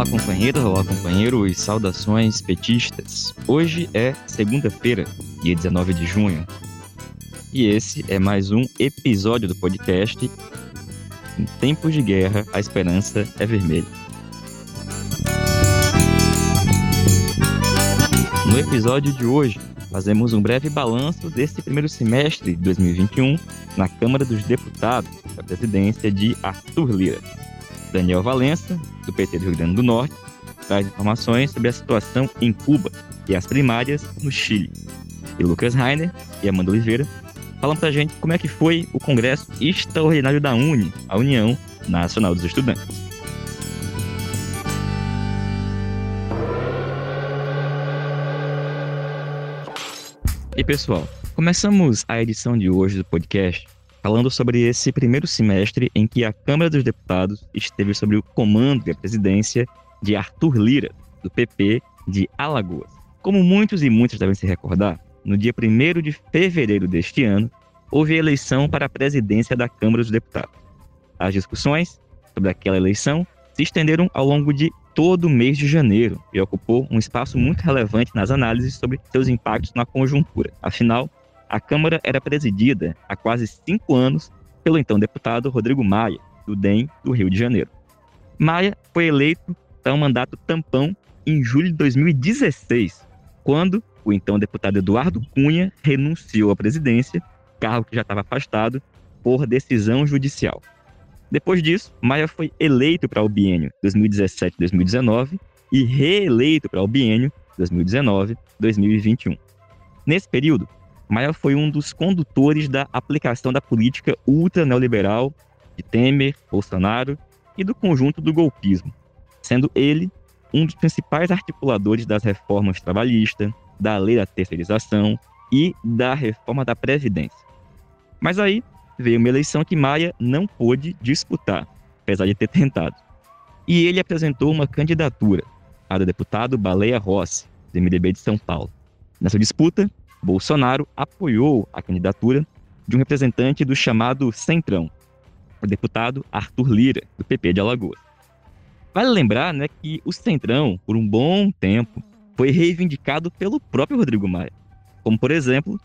Olá, companheiros, olá, companheiros, saudações petistas. Hoje é segunda-feira, dia 19 de junho, e esse é mais um episódio do podcast Em Tempos de Guerra, a Esperança é Vermelha. No episódio de hoje, fazemos um breve balanço desse primeiro semestre de 2021 na Câmara dos Deputados, da presidência de Arthur Lira. Daniel Valença, do PT do Rio Grande do Norte, traz informações sobre a situação em Cuba e as primárias no Chile. E Lucas Rainer e Amanda Oliveira falam pra gente como é que foi o Congresso Extraordinário da UNE, a União Nacional dos Estudantes. E pessoal, começamos a edição de hoje do podcast falando sobre esse primeiro semestre em que a Câmara dos Deputados esteve sob o comando e a presidência de Arthur Lira, do PP de Alagoas. Como muitos e muitas devem se recordar, no dia 1 de fevereiro deste ano, houve eleição para a presidência da Câmara dos Deputados. As discussões sobre aquela eleição se estenderam ao longo de todo o mês de janeiro e ocupou um espaço muito relevante nas análises sobre seus impactos na conjuntura. Afinal, a Câmara era presidida há quase cinco anos pelo então deputado Rodrigo Maia, do DEM do Rio de Janeiro. Maia foi eleito para um mandato tampão em julho de 2016, quando o então deputado Eduardo Cunha renunciou à presidência, cargo que já estava afastado por decisão judicial. Depois disso, Maia foi eleito para o biênio 2017-2019 e reeleito para o biênio 2019-2021. Nesse período, Maia foi um dos condutores da aplicação da política ultra neoliberal de Temer, Bolsonaro e do conjunto do golpismo, sendo ele um dos principais articuladores das reformas trabalhistas, da lei da terceirização e da reforma da Previdência. Mas aí veio uma eleição que Maia não pôde disputar, apesar de ter tentado. E ele apresentou uma candidatura, a do deputado Baleia Rossi, do MDB de São Paulo. Nessa disputa, Bolsonaro apoiou a candidatura de um representante do chamado Centrão, o deputado Arthur Lira, do PP de Alagoas. Vale lembrar né, que o Centrão, por um bom tempo, foi reivindicado pelo próprio Rodrigo Maia. Como, por exemplo,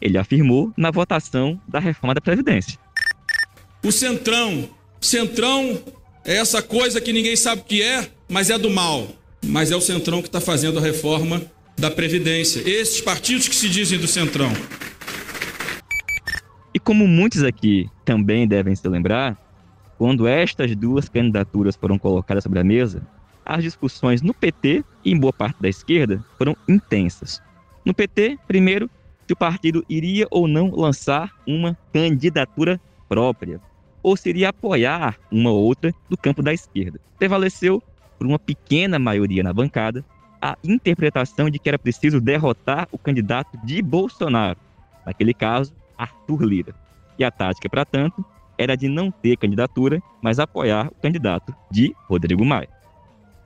ele afirmou na votação da reforma da Previdência. O Centrão. Centrão é essa coisa que ninguém sabe o que é, mas é do mal. Mas é o Centrão que está fazendo a reforma da Previdência. Esses partidos que se dizem do Centrão. E como muitos aqui também devem se lembrar, quando estas duas candidaturas foram colocadas sobre a mesa, as discussões no PT e em boa parte da esquerda foram intensas. No PT, primeiro, se o partido iria ou não lançar uma candidatura própria, ou se iria apoiar uma ou outra do campo da esquerda. Prevaleceu, por uma pequena maioria na bancada, a interpretação de que era preciso derrotar o candidato de Bolsonaro, naquele caso, Arthur Lira. E a tática, para tanto, era de não ter candidatura, mas apoiar o candidato de Rodrigo Maia.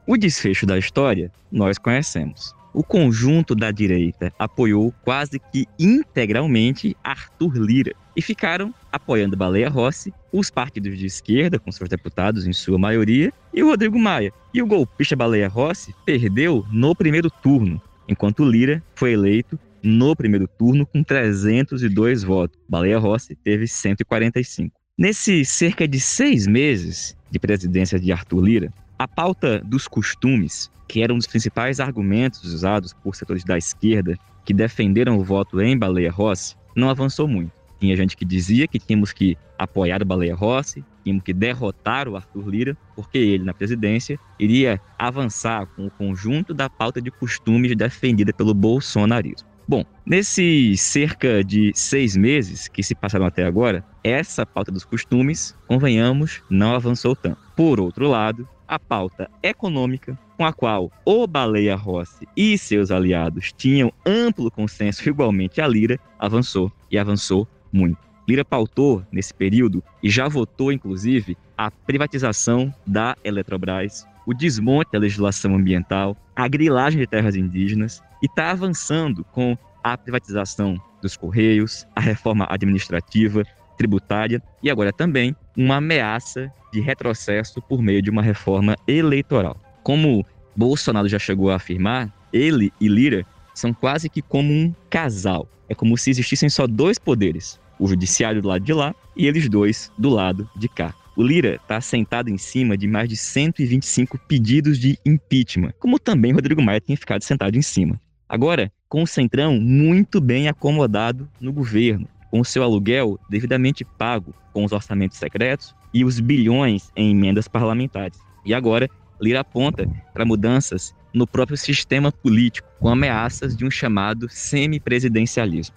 O desfecho da história nós conhecemos o conjunto da direita apoiou quase que integralmente Arthur Lira e ficaram apoiando Baleia Rossi, os partidos de esquerda, com seus deputados em sua maioria, e o Rodrigo Maia. E o golpista Baleia Rossi perdeu no primeiro turno, enquanto Lira foi eleito no primeiro turno com 302 votos. Baleia Rossi teve 145. Nesses cerca de seis meses de presidência de Arthur Lira, a pauta dos costumes que era um dos principais argumentos usados por setores da esquerda que defenderam o voto em Baleia Rossi, não avançou muito. Tinha gente que dizia que tínhamos que apoiar o Baleia Rossi, tínhamos que derrotar o Arthur Lira, porque ele, na presidência, iria avançar com o conjunto da pauta de costumes defendida pelo bolsonarismo. Bom, nesses cerca de seis meses que se passaram até agora, essa pauta dos costumes, convenhamos, não avançou tanto. Por outro lado, a pauta econômica, com a qual o Baleia Rossi e seus aliados tinham amplo consenso igualmente a Lira, avançou e avançou muito. Lira pautou nesse período e já votou, inclusive, a privatização da Eletrobras, o desmonte da legislação ambiental, a grilagem de terras indígenas e está avançando com a privatização dos Correios, a reforma administrativa, tributária e agora também uma ameaça de retrocesso por meio de uma reforma eleitoral. Como Bolsonaro já chegou a afirmar, ele e Lira são quase que como um casal. É como se existissem só dois poderes: o judiciário do lado de lá e eles dois do lado de cá. O Lira está sentado em cima de mais de 125 pedidos de impeachment, como também Rodrigo Maia tem ficado sentado em cima. Agora, com o Centrão muito bem acomodado no governo, com o seu aluguel devidamente pago com os orçamentos secretos e os bilhões em emendas parlamentares. E agora, Lira aponta para mudanças no próprio sistema político, com ameaças de um chamado semipresidencialismo.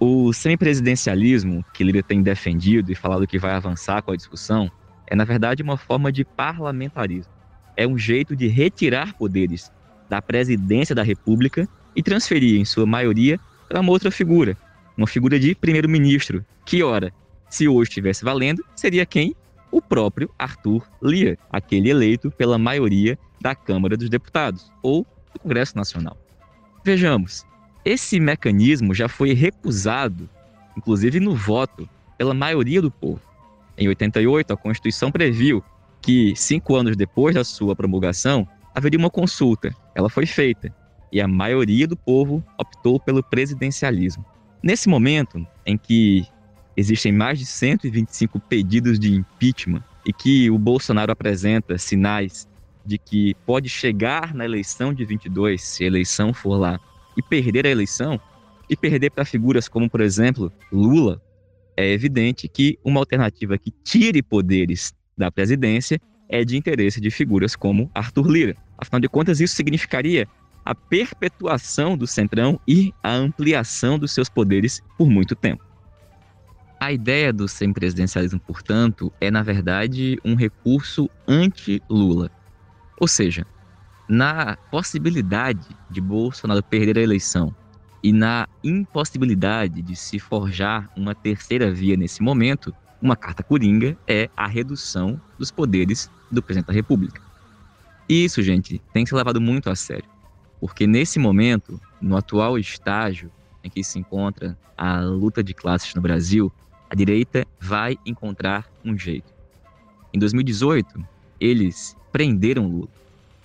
O semipresidencialismo que Lira tem defendido e falado que vai avançar com a discussão é, na verdade, uma forma de parlamentarismo. É um jeito de retirar poderes da presidência da República e transferir, em sua maioria, para uma outra figura, uma figura de primeiro-ministro, que, ora, se hoje estivesse valendo, seria quem? O próprio Arthur Lira, aquele eleito pela maioria da Câmara dos Deputados ou do Congresso Nacional. Vejamos, esse mecanismo já foi recusado, inclusive no voto, pela maioria do povo. Em 88, a Constituição previu que, cinco anos depois da sua promulgação, haveria uma consulta. Ela foi feita e a maioria do povo optou pelo presidencialismo. Nesse momento em que existem mais de 125 pedidos de impeachment e que o Bolsonaro apresenta sinais de que pode chegar na eleição de 22, se a eleição for lá, e perder a eleição, e perder para figuras como, por exemplo, Lula, é evidente que uma alternativa que tire poderes da presidência é de interesse de figuras como Arthur Lira. Afinal de contas, isso significaria a perpetuação do Centrão e a ampliação dos seus poderes por muito tempo. A ideia do semipresidencialismo, portanto, é, na verdade, um recurso anti-Lula. Ou seja, na possibilidade de Bolsonaro perder a eleição e na impossibilidade de se forjar uma terceira via nesse momento, uma carta coringa é a redução dos poderes do presidente da República. Isso, gente, tem que ser levado muito a sério. Porque nesse momento, no atual estágio em que se encontra a luta de classes no Brasil, a direita vai encontrar um jeito. Em 2018, eles prenderam Lula,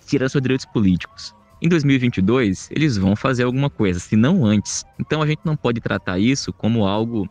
tiraram seus direitos políticos. Em 2022, eles vão fazer alguma coisa, se não antes. Então a gente não pode tratar isso como algo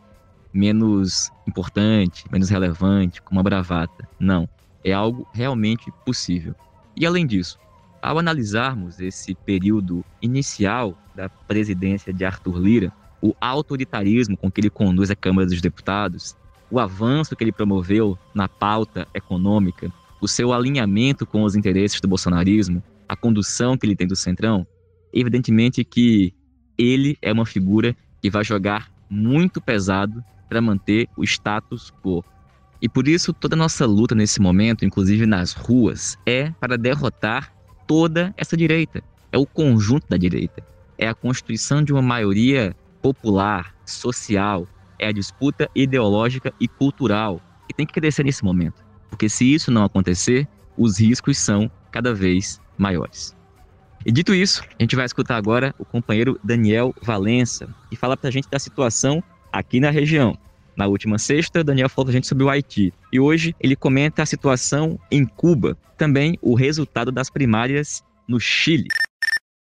menos importante, menos relevante, como uma bravata. Não. É algo realmente possível. E além disso, ao analisarmos esse período inicial da presidência de Arthur Lira, o autoritarismo com que ele conduz a Câmara dos Deputados, o avanço que ele promoveu na pauta econômica, o seu alinhamento com os interesses do bolsonarismo, a condução que ele tem do Centrão, evidentemente que ele é uma figura que vai jogar muito pesado para manter o status quo. E por isso toda a nossa luta nesse momento, inclusive nas ruas, é para derrotar toda essa direita. É o conjunto da direita. É a constituição de uma maioria popular, social. É a disputa ideológica e cultural que tem que crescer nesse momento. Porque se isso não acontecer, os riscos são cada vez maiores. E dito isso, a gente vai escutar agora o companheiro Daniel Valença, que fala para a gente da situação aqui na região. Na última sexta, Daniel falou para a gente sobre o Haiti. E hoje ele comenta a situação em Cuba, também o resultado das primárias no Chile.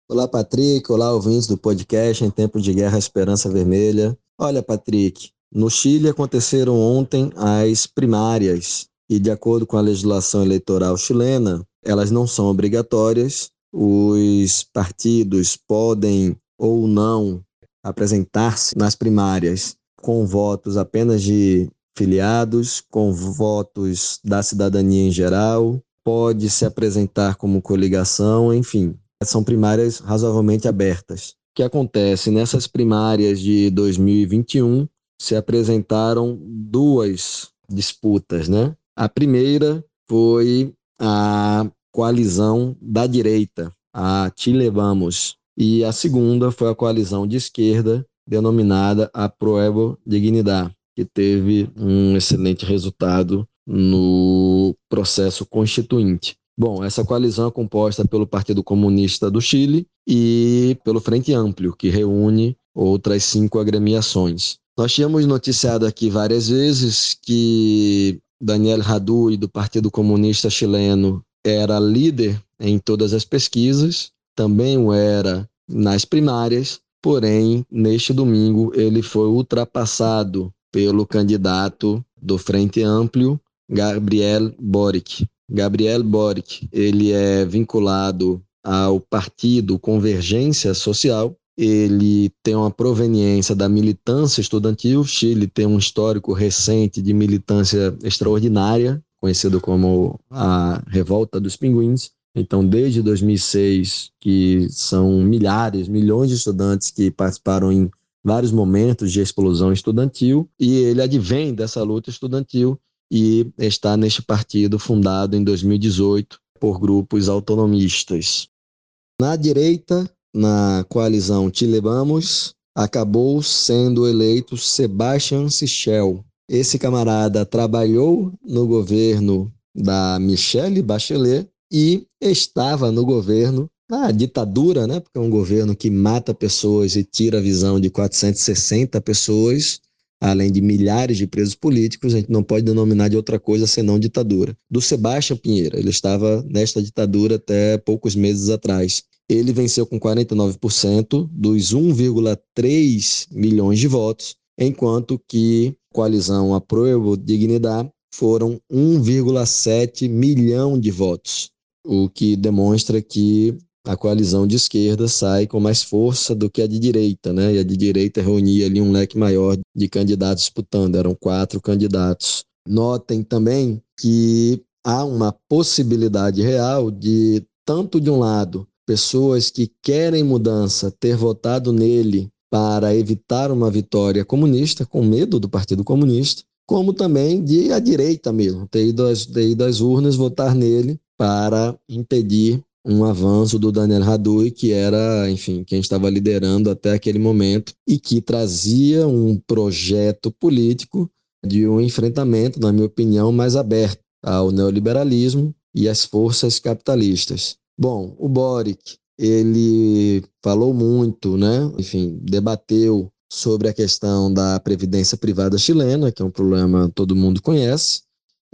Olá, Patrick. Olá, ouvintes do podcast Em Tempo de Guerra Esperança Vermelha. Olha, Patrick, no Chile aconteceram ontem as primárias e, de acordo com a legislação eleitoral chilena, elas não são obrigatórias. Os partidos podem ou não apresentar-se nas primárias com votos apenas de filiados, com votos da cidadania em geral, pode se apresentar como coligação, enfim, são primárias razoavelmente abertas. O que acontece nessas primárias de 2021 se apresentaram duas disputas, né? A primeira foi a coalizão da direita, a Chile Vamos, e a segunda foi a coalizão de esquerda denominada a Pruebo Dignidad, que teve um excelente resultado no processo constituinte. Bom, essa coalizão é composta pelo Partido Comunista do Chile e pelo Frente Amplio, que reúne outras cinco agremiações. Nós tínhamos noticiado aqui várias vezes que Daniel Radui, do Partido Comunista Chileno, era líder em todas as pesquisas, também o era nas primárias, porém, neste domingo, ele foi ultrapassado pelo candidato do Frente Amplio, Gabriel Boric. Gabriel Boric, ele é vinculado ao partido Convergência Social, ele tem uma proveniência da militância estudantil. Chile tem um histórico recente de militância extraordinária, conhecido como a Revolta dos Pinguins. Então, desde 2006, que são milhares, milhões de estudantes que participaram em vários momentos de explosão estudantil, e ele advém dessa luta estudantil e está neste partido fundado em 2018 por grupos autonomistas. Na direita, na coalizão Chile Vamos, acabou sendo eleito Sebastian Sichel. Esse camarada trabalhou no governo da Michelle Bachelet e estava no governo na ditadura, né? Porque é um governo que mata pessoas e tira a visão de 460 pessoas, além de milhares de presos políticos, a gente não pode denominar de outra coisa senão ditadura. Do Sebastião Pinheira, ele estava nesta ditadura até poucos meses atrás. Ele venceu com 49% dos 1,3 milhões de votos, enquanto que a coalizão Aprovo Dignidade foram 1,7 milhão de votos, o que demonstra que a coalizão de esquerda sai com mais força do que a de direita, né? E a de direita reunia ali um leque maior de candidatos disputando, eram quatro candidatos. Notem também que há uma possibilidade real de, tanto de um lado, pessoas que querem mudança ter votado nele para evitar uma vitória comunista, com medo do Partido Comunista, como também de a direita mesmo, ter ido às, ter ido às urnas votar nele para impedir um avanço do Daniel Radui, que era, enfim, quem estava liderando até aquele momento e que trazia um projeto político de um enfrentamento, na minha opinião, mais aberto ao neoliberalismo e às forças capitalistas. Bom, o Boric, ele falou muito, né? Enfim, debateu sobre a questão da previdência privada chilena, que é um problema que todo mundo conhece,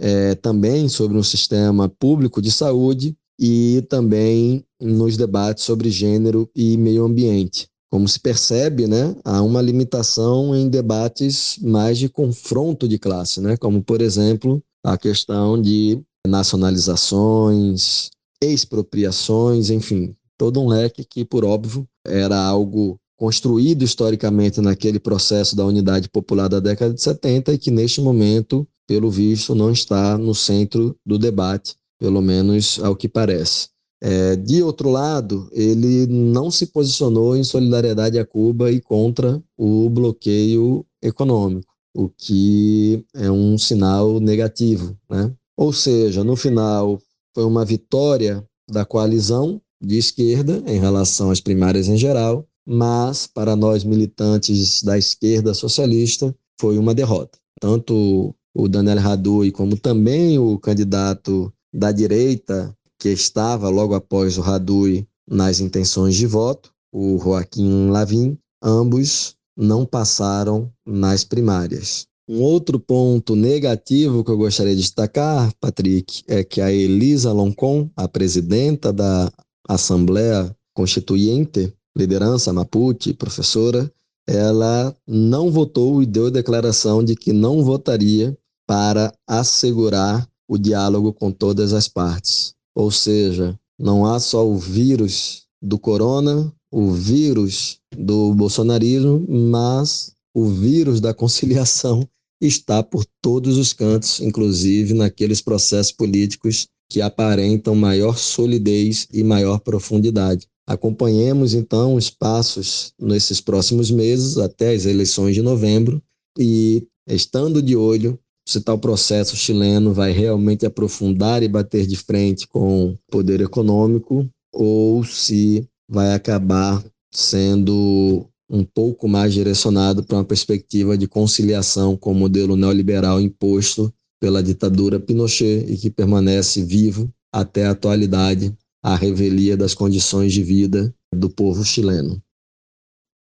é, também sobre um sistema público de saúde e também nos debates sobre gênero e meio ambiente. Como se percebe, né, há uma limitação em debates mais de confronto de classe, né, como, por exemplo, a questão de nacionalizações, expropriações, enfim, todo um leque que, por óbvio, era algo construído historicamente naquele processo da unidade popular da década de 70 e que, neste momento, pelo visto, não está no centro do debate, pelo menos ao que parece. É, de outro lado, ele não se posicionou em solidariedade a Cuba e contra o bloqueio econômico, o que é um sinal negativo. Né? Ou seja, no final, foi uma vitória da coalizão de esquerda em relação às primárias em geral, mas para nós militantes da esquerda socialista foi uma derrota. Tanto o Daniel Radui como também o candidato da direita que estava logo após o Radui nas intenções de voto, o Joaquim Lavin, ambos não passaram nas primárias. Um outro ponto negativo que eu gostaria de destacar, Patrick, é que a Elisa Loncon, a presidenta da Assembleia Constituinte, liderança Mapuche, professora, ela não votou e deu declaração de que não votaria para assegurar o diálogo com todas as partes. Ou seja, não há só o vírus do corona, o vírus do bolsonarismo, mas o vírus da conciliação está por todos os cantos, inclusive naqueles processos políticos que aparentam maior solidez e maior profundidade. Acompanhemos então os passos nesses próximos meses até as eleições de novembro e estando de olho se tal processo chileno vai realmente aprofundar e bater de frente com o poder econômico ou se vai acabar sendo um pouco mais direcionado para uma perspectiva de conciliação com o modelo neoliberal imposto pela ditadura Pinochet e que permanece vivo até a atualidade, a revelia das condições de vida do povo chileno.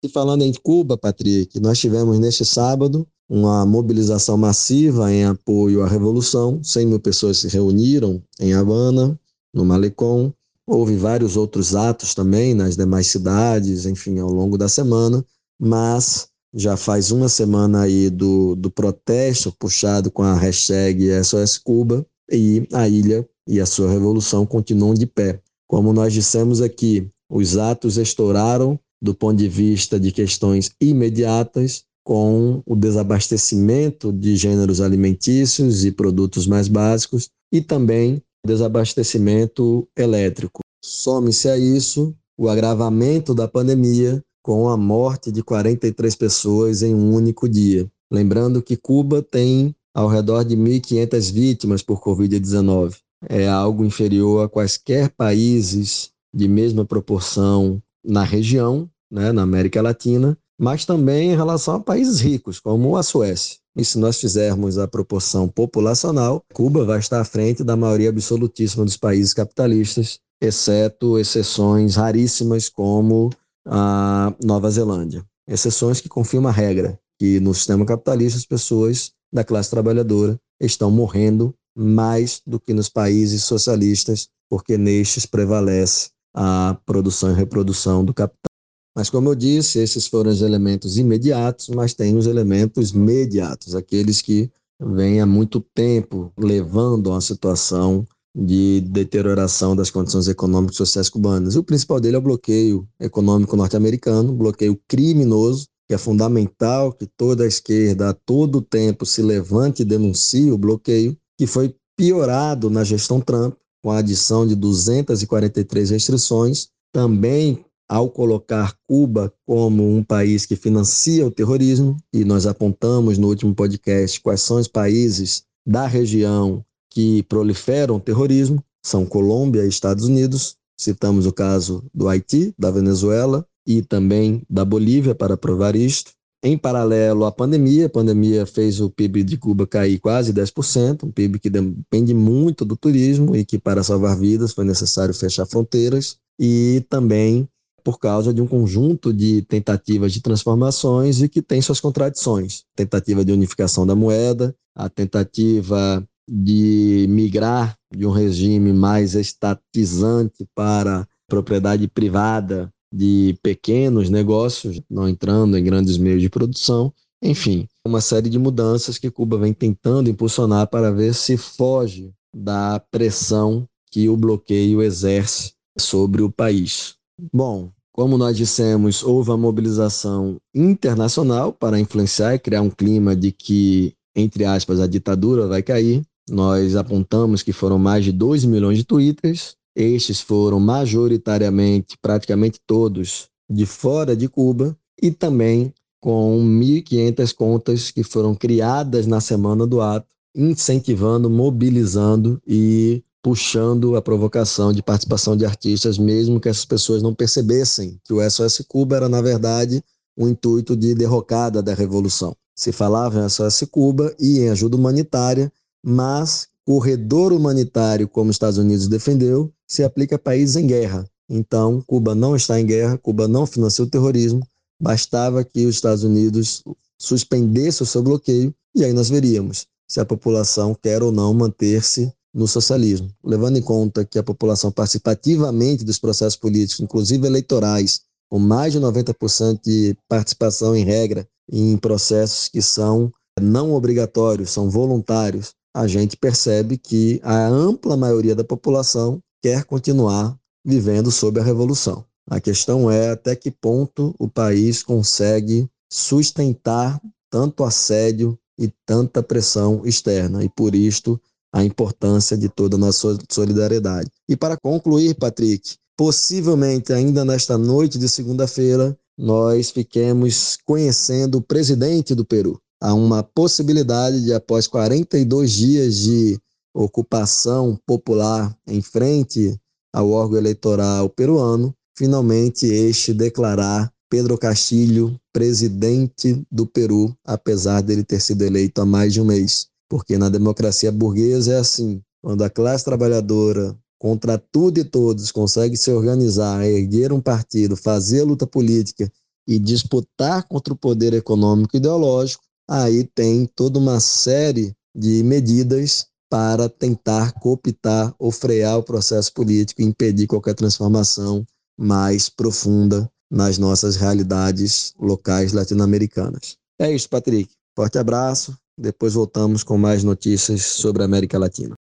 E falando em Cuba, Patrick, nós tivemos neste sábado uma mobilização massiva em apoio à revolução. 100 mil pessoas se reuniram em Havana no Malecon. Houve vários outros atos também nas demais cidades, enfim, ao longo da semana, mas já faz uma semana aí do, do protesto puxado com a hashtag SOS Cuba e a ilha e a sua revolução continuam de pé. Como nós dissemos aqui, os atos estouraram do ponto de vista de questões imediatas, com o desabastecimento de gêneros alimentícios e produtos mais básicos e também desabastecimento elétrico. Some-se a isso o agravamento da pandemia com a morte de 43 pessoas em um único dia. Lembrando que Cuba tem ao redor de 1.500 vítimas por Covid-19. É algo inferior a quaisquer países de mesma proporção na região, né, na América Latina, mas também em relação a países ricos, como a Suécia. E se nós fizermos a proporção populacional, Cuba vai estar à frente da maioria absolutíssima dos países capitalistas, exceto exceções raríssimas como a Nova Zelândia. Exceções que confirmam a regra, que no sistema capitalista as pessoas da classe trabalhadora estão morrendo mais do que nos países socialistas, porque nestes prevalece a produção e reprodução do capital. Mas, como eu disse, esses foram os elementos imediatos, mas tem os elementos mediatos, aqueles que vêm há muito tempo levando a uma situação de deterioração das condições econômicas e sociais cubanas. O principal dele é o bloqueio econômico norte-americano, bloqueio criminoso, que é fundamental que toda a esquerda a todo tempo se levante e denuncie o bloqueio, que foi piorado na gestão Trump, com a adição de 243 restrições, também ao colocar Cuba como um país que financia o terrorismo, e nós apontamos no último podcast quais são os países da região que proliferam o terrorismo, são Colômbia e Estados Unidos. Citamos o caso do Haiti, da Venezuela e também da Bolívia para provar isto. Em paralelo à pandemia, a pandemia fez o PIB de Cuba cair quase 10%, um PIB que depende muito do turismo e que, para salvar vidas, foi necessário fechar fronteiras, e também por causa de um conjunto de tentativas de transformações e que tem suas contradições. Tentativa de unificação da moeda, a tentativa de migrar de um regime mais estatizante para propriedade privada de pequenos negócios, não entrando em grandes meios de produção. Enfim, uma série de mudanças que Cuba vem tentando impulsionar para ver se foge da pressão que o bloqueio exerce sobre o país. Bom, como nós dissemos, houve uma mobilização internacional para influenciar e criar um clima de que, entre aspas, a ditadura vai cair. Nós apontamos que foram mais de 2 milhões de twitters, estes foram majoritariamente, praticamente todos, de fora de Cuba e também com 1.500 contas que foram criadas na semana do ato, incentivando, mobilizando e puxando a provocação de participação de artistas, mesmo que essas pessoas não percebessem que o SOS Cuba era, na verdade, um intuito de derrocada da revolução. Se falava em SOS Cuba e em ajuda humanitária, mas corredor humanitário, como os Estados Unidos defendeu, se aplica a países em guerra. Então, Cuba não está em guerra, Cuba não financia o terrorismo, bastava que os Estados Unidos suspendesse o seu bloqueio e aí nós veríamos se a população quer ou não manter-se no socialismo. Levando em conta que a população participa ativamente dos processos políticos, inclusive eleitorais, com mais de 90% de participação em regra em processos que são não obrigatórios, são voluntários, a gente percebe que a ampla maioria da população quer continuar vivendo sob a revolução. A questão é até que ponto o país consegue sustentar tanto assédio e tanta pressão externa. E por isto, a importância de toda a nossa solidariedade. E para concluir, Patrick, possivelmente ainda nesta noite de segunda-feira, nós fiquemos conhecendo o presidente do Peru há uma possibilidade de, após 42 dias de ocupação popular em frente ao órgão eleitoral peruano, finalmente este declarar Pedro Castilho presidente do Peru, apesar dele ter sido eleito há mais de um mês. Porque na democracia burguesa é assim: quando a classe trabalhadora, contra tudo e todos, consegue se organizar, erguer um partido, fazer luta política e disputar contra o poder econômico e ideológico, aí tem toda uma série de medidas para tentar cooptar ou frear o processo político e impedir qualquer transformação mais profunda nas nossas realidades locais latino-americanas. É isso, Patrick. Forte abraço. Depois voltamos com mais notícias sobre a América Latina.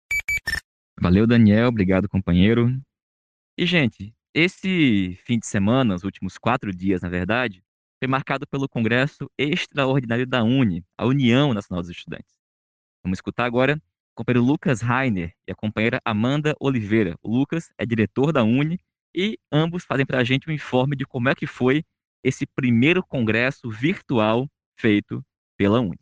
Valeu, Daniel. Obrigado, companheiro. E, gente, esse fim de semana, os últimos quatro dias, na verdade, foi marcado pelo Congresso Extraordinário da UNE, a União Nacional dos Estudantes. Vamos escutar agora o companheiro Lucas Rainer e a companheira Amanda Oliveira. O Lucas é diretor da UNE e ambos fazem para a gente um informe de como é que foi esse primeiro congresso virtual feito pela UNE.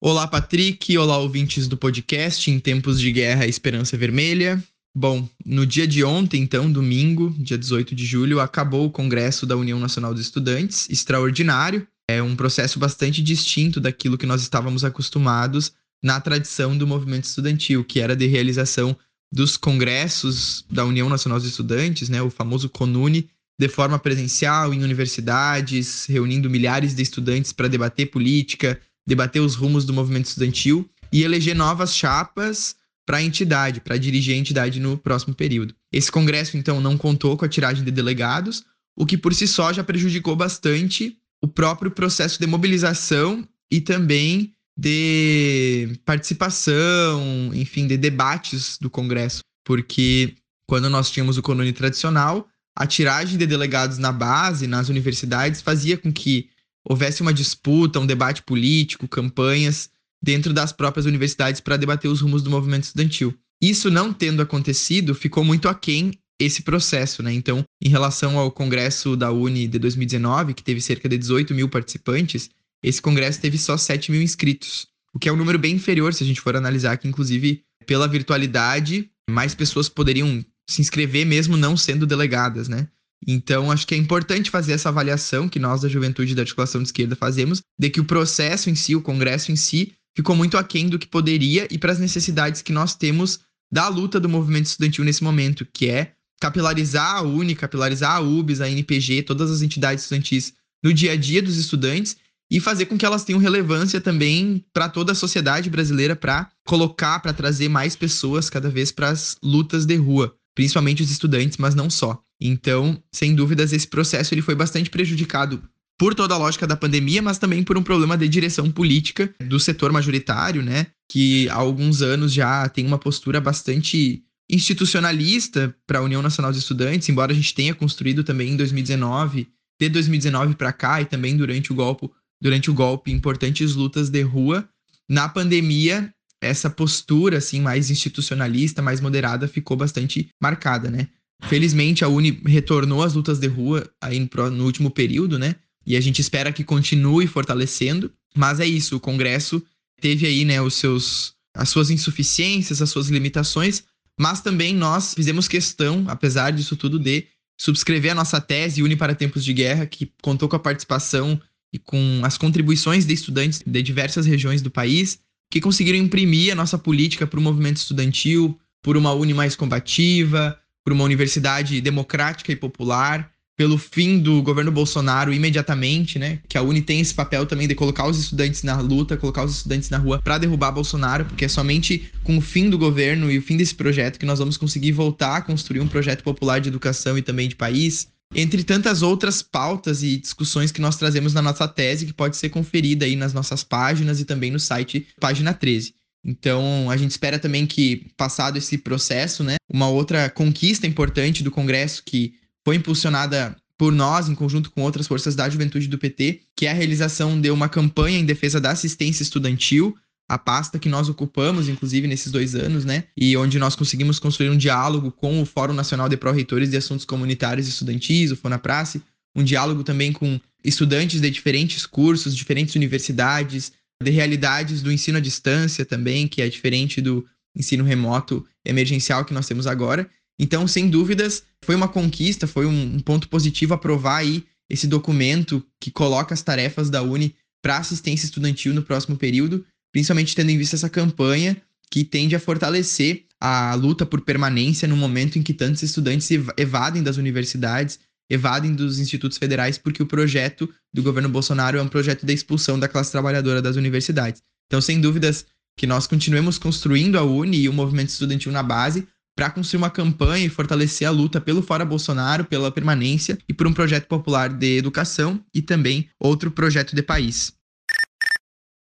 Olá, Patrick. Olá, ouvintes do podcast Em Tempos de Guerra Esperança Vermelha. Bom, no dia de ontem, então, domingo, dia 18 de julho, acabou o Congresso da União Nacional dos Estudantes, extraordinário. É um processo bastante distinto daquilo que nós estávamos acostumados na tradição do movimento estudantil, que era de realização dos congressos da União Nacional dos Estudantes, né, o famoso CONUNE, de forma presencial em universidades, reunindo milhares de estudantes para debater política, debater os rumos do movimento estudantil e eleger novas chapas para a entidade, para dirigir a entidade no próximo período. Esse congresso, então, não contou com a tiragem de delegados, o que por si só já prejudicou bastante o próprio processo de mobilização e também de participação, enfim, de debates do Congresso, porque quando nós tínhamos o colônia tradicional, a tiragem de delegados na base, nas universidades, fazia com que houvesse uma disputa, um debate político, campanhas dentro das próprias universidades para debater os rumos do movimento estudantil. Isso não tendo acontecido, ficou muito aquém esse processo, né? Então, em relação ao congresso da Uni de 2019, que teve cerca de 18 mil participantes, esse congresso teve só 7 mil inscritos, o que é um número bem inferior se a gente for analisar que, inclusive, pela virtualidade, mais pessoas poderiam se inscrever mesmo não sendo delegadas, né? Então, acho que é importante fazer essa avaliação que nós da Juventude da Articulação de Esquerda fazemos, de que o processo em si, o congresso em si, ficou muito aquém do que poderia e para as necessidades que nós temos da luta do movimento estudantil nesse momento, que é capilarizar a UNE, capilarizar a UBS, a NPG, todas as entidades estudantis no dia a dia dos estudantes e fazer com que elas tenham relevância também para toda a sociedade brasileira para colocar, para trazer mais pessoas cada vez para as lutas de rua, principalmente os estudantes, mas não só. Então, sem dúvidas, esse processo ele foi bastante prejudicado por toda a lógica da pandemia, mas também por um problema de direção política do setor majoritário, né? Que há alguns anos já tem uma postura bastante institucionalista para a União Nacional dos Estudantes, embora a gente tenha construído também em 2019, de 2019 para cá e também durante o golpe, durante o golpe importantes lutas de rua. Na pandemia, essa postura assim mais institucionalista, mais moderada ficou bastante marcada, né? Felizmente a Uni retornou às lutas de rua aí no, último período, né? E a gente espera que continue fortalecendo, mas é isso, o Congresso teve aí, né, os seus as suas insuficiências, as suas limitações, mas também nós fizemos questão, apesar disso tudo, de subscrever a nossa tese Uni para Tempos de Guerra, que contou com a participação e com as contribuições de estudantes de diversas regiões do país, que conseguiram imprimir a nossa política para o movimento estudantil, por uma Uni mais combativa, por uma universidade democrática e popular, pelo fim do governo Bolsonaro imediatamente, né? Que a Uni tem esse papel também de colocar os estudantes na luta, colocar os estudantes na rua para derrubar Bolsonaro, porque é somente com o fim do governo e o fim desse projeto que nós vamos conseguir voltar a construir um projeto popular de educação e também de país. Entre tantas outras pautas e discussões que nós trazemos na nossa tese, que pode ser conferida aí nas nossas páginas e também no site Página 13. Então, a gente espera também que, passado esse processo, né, uma outra conquista importante do Congresso que foi impulsionada por nós, em conjunto com outras forças da juventude do PT, que é a realização de uma campanha em defesa da assistência estudantil, a pasta que nós ocupamos, inclusive, nesses dois anos, né? E onde nós conseguimos construir um diálogo com o Fórum Nacional de Pró-Reitores de Assuntos Comunitários e Estudantis, o FONAPRACE, um diálogo também com estudantes de diferentes cursos, diferentes universidades, de realidades do ensino à distância também, que é diferente do ensino remoto emergencial que nós temos agora. Então, sem dúvidas, foi uma conquista, foi um, ponto positivo aprovar aí esse documento que coloca as tarefas da Uni para assistência estudantil no próximo período, principalmente tendo em vista essa campanha que tende a fortalecer a luta por permanência no momento em que tantos estudantes evadem das universidades evadem dos institutos federais porque o projeto do governo Bolsonaro é um projeto de expulsão da classe trabalhadora das universidades. Então, sem dúvidas, que nós continuemos construindo a Uni e o movimento estudantil na base para construir uma campanha e fortalecer a luta pelo Fora Bolsonaro, pela permanência e por um projeto popular de educação e também outro projeto de país.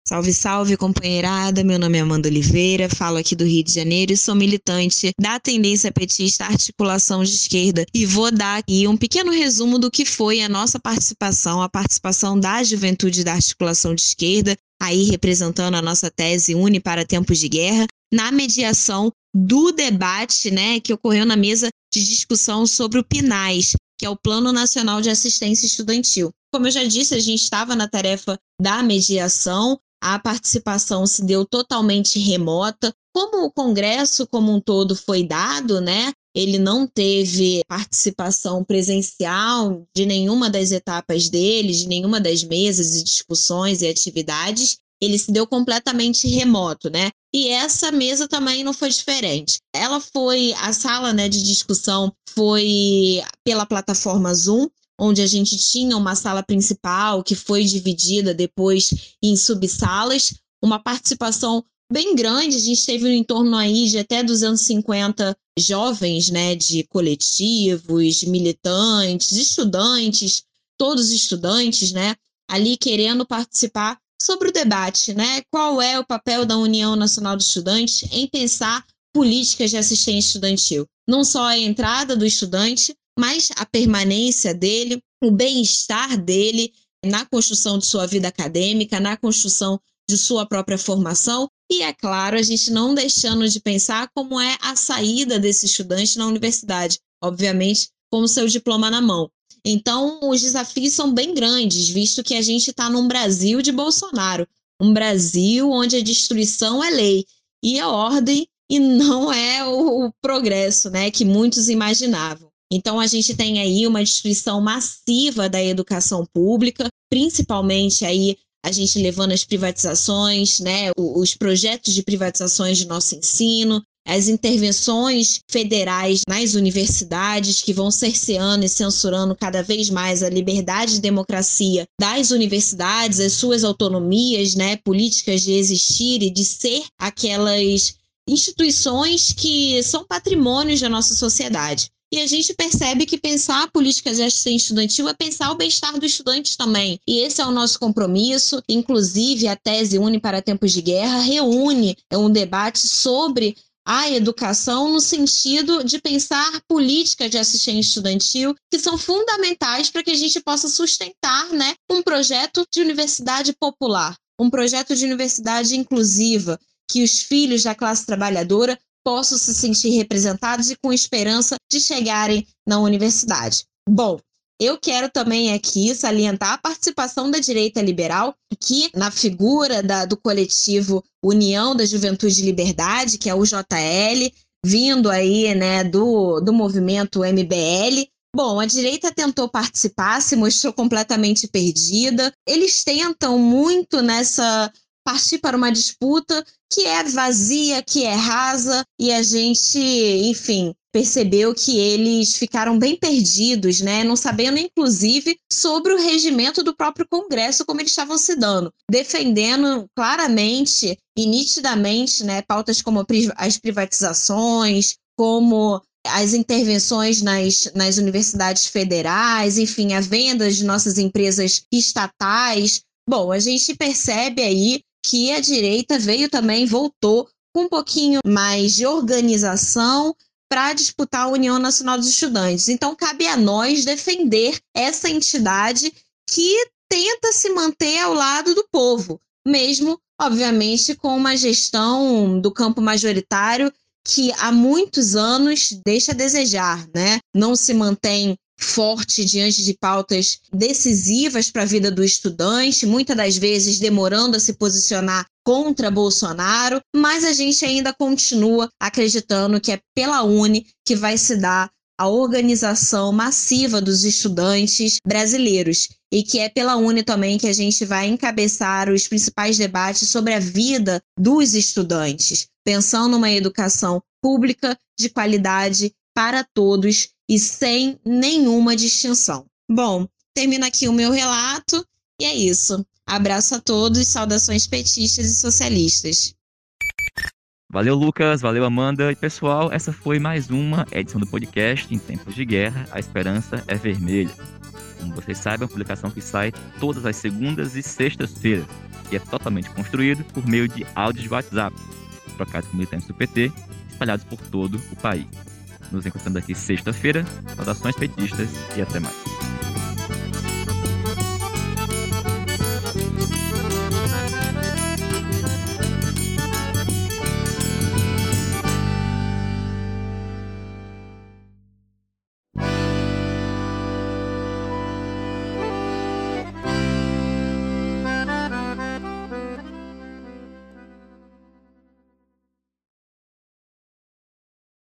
Salve, salve, companheirada. Meu nome é Amanda Oliveira, falo aqui do Rio de Janeiro e sou militante da tendência petista Articulação de Esquerda. E vou dar aqui um pequeno resumo do que foi a nossa participação, a participação da juventude da Articulação de Esquerda, aí representando a nossa tese Une para Tempos de Guerra, na mediação do debate né, que ocorreu na mesa de discussão sobre o PNAES, que é o Plano Nacional de Assistência Estudantil. Como eu já disse, a gente estava na tarefa da mediação, a participação se deu totalmente remota. Como o Congresso como um todo foi dado, né? Ele não teve participação presencial de nenhuma das etapas dele, de nenhuma das mesas e discussões e atividades. Ele se deu completamente remoto, né? E essa mesa também não foi diferente. Ela foi, a sala né, de discussão foi pela plataforma Zoom, onde a gente tinha uma sala principal que foi dividida depois em subsalas, uma participação bem grande, a gente teve em torno aí de até 250 jovens, né, de coletivos, militantes, estudantes, todos estudantes, né, ali querendo participar sobre o debate, né? Qual é o papel da União Nacional dos Estudantes em pensar políticas de assistência estudantil? Não só a entrada do estudante, mas a permanência dele, o bem-estar dele na construção de sua vida acadêmica, na construção de sua própria formação. E, é claro, a gente não deixando de pensar como é a saída desse estudante na universidade, obviamente, com o seu diploma na mão. Então, os desafios são bem grandes, visto que a gente está num Brasil de Bolsonaro, um Brasil onde a destruição é lei e a ordem e não é o, o progresso, né, que muitos imaginavam. Então, a gente tem aí uma destruição massiva da educação pública, principalmente aí a gente levando as privatizações, né, os projetos de privatizações de nosso ensino, as intervenções federais nas universidades que vão cerceando e censurando cada vez mais a liberdade e democracia das universidades, as suas autonomias, né, políticas de existir e de ser aquelas instituições que são patrimônios da nossa sociedade. E a gente percebe que pensar políticas de assistência estudantil é pensar o bem-estar do estudante também. E esse é o nosso compromisso. Inclusive, a tese Une para Tempos de Guerra reúne um debate sobre a educação no sentido de pensar políticas de assistência estudantil que são fundamentais para que a gente possa sustentar né, um projeto de universidade popular, um projeto de universidade inclusiva, que os filhos da classe trabalhadora possam se sentir representados e com esperança de chegarem na universidade. Bom, eu quero também aqui salientar a participação da direita liberal, que na figura da, do coletivo União da Juventude de Liberdade, que é o JL, vindo aí né, do, do movimento MBL. Bom, a direita tentou participar, se mostrou completamente perdida. Eles tentam muito nessa partir para uma disputa que é vazia, que é rasa, e a gente, enfim, percebeu que eles ficaram bem perdidos, né? Não sabendo, inclusive, sobre o regimento do próprio Congresso, como eles estavam se dando, defendendo claramente e nitidamente, né, pautas como as privatizações, como as intervenções nas, nas universidades federais, enfim, a venda de nossas empresas estatais. Bom, a gente percebe aí que a direita veio também, voltou com um pouquinho mais de organização para disputar a União Nacional dos Estudantes. Então, cabe a nós defender essa entidade que tenta se manter ao lado do povo, mesmo, obviamente, com uma gestão do campo majoritário que há muitos anos deixa a desejar, né? Não se mantém forte diante de pautas decisivas para a vida do estudante, muitas das vezes demorando a se posicionar contra Bolsonaro, mas a gente ainda continua acreditando que é pela Uni que vai se dar a organização massiva dos estudantes brasileiros e que é pela Uni também que a gente vai encabeçar os principais debates sobre a vida dos estudantes, pensando numa educação pública de qualidade para todos e sem nenhuma distinção. Bom, termina aqui o meu relato e é isso. Abraço a todos, saudações petistas e socialistas. Valeu, Lucas. Valeu, Amanda. E pessoal, essa foi mais uma edição do podcast Em Tempos de Guerra, A Esperança é Vermelha. Como vocês sabem, é uma publicação que sai todas as segundas e sextas-feiras e é totalmente construído por meio de áudios de WhatsApp, trocados com militantes do PT, espalhados por todo o país. Nos encontramos aqui sexta-feira. Saudações petistas e até mais.